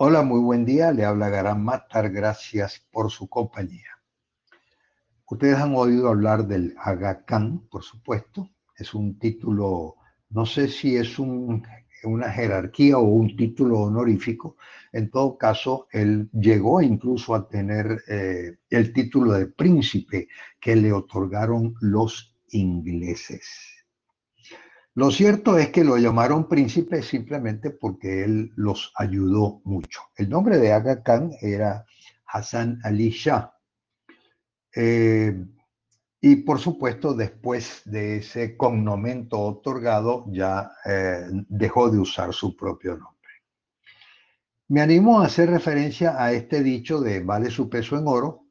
Hola, muy buen día. Le habla Garán Matar. Gracias por su compañía. Ustedes han oído hablar del Aga Khan, por supuesto. Es un título, no sé si es un, una jerarquía o un título honorífico. En todo caso, él llegó incluso a tener eh, el título de príncipe que le otorgaron los ingleses. Lo cierto es que lo llamaron príncipe simplemente porque él los ayudó mucho. El nombre de Aga Khan era Hassan Ali Shah. Eh, y por supuesto, después de ese cognomento otorgado, ya eh, dejó de usar su propio nombre. Me animo a hacer referencia a este dicho de vale su peso en oro,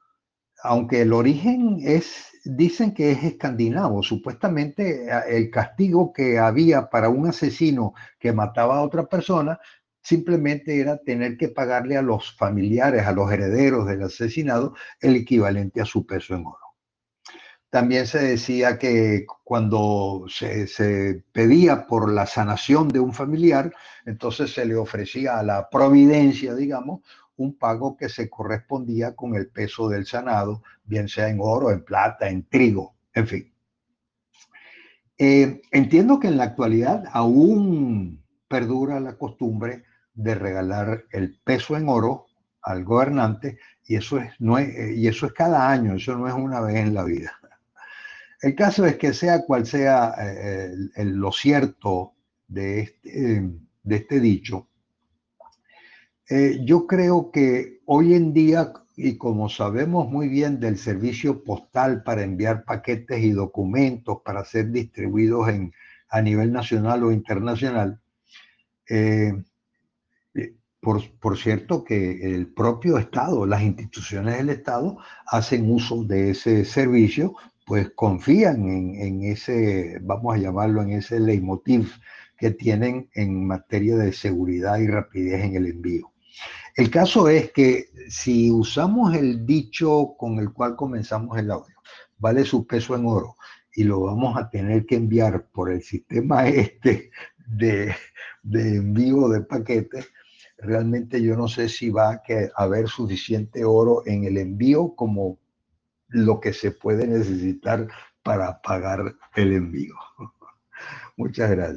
aunque el origen es dicen que es escandinavo. Supuestamente eh, el castigo que había para un asesino que mataba a otra persona simplemente era tener que pagarle a los familiares, a los herederos del asesinado, el equivalente a su peso en oro. También se decía que cuando se, se, pedía por la sanación de un familiar, entonces se le ofrecía a la providencia, digamos, un pago que se correspondía con el peso del sanado, bien sea en oro, en plata, en trigo, en fin. Eh, entiendo que en la actualidad aún perdura la costumbre de regalar el peso en oro al gobernante y eso es, no y eso es cada año, eso no es una vez en la vida. El caso es que sea cual sea eh, lo cierto de este, de este dicho, eh, yo creo que hoy en día, y como sabemos muy bien del servicio postal para enviar paquetes y documentos para ser distribuidos en, a nivel nacional o internacional, eh, eh, por, por, cierto que el propio Estado, las instituciones del Estado hacen uso de ese servicio, pues confían en, en ese, vamos a llamarlo, en ese leitmotiv que tienen en materia de seguridad y rapidez en el envío. El caso es que si usamos el dicho con el cual comenzamos el audio, vale su peso en oro, y lo vamos a tener que enviar por el sistema este de, envío de paquetes, realmente yo no sé si va a haber suficiente oro en el envío como lo que se puede necesitar para pagar el envío. Muchas gracias.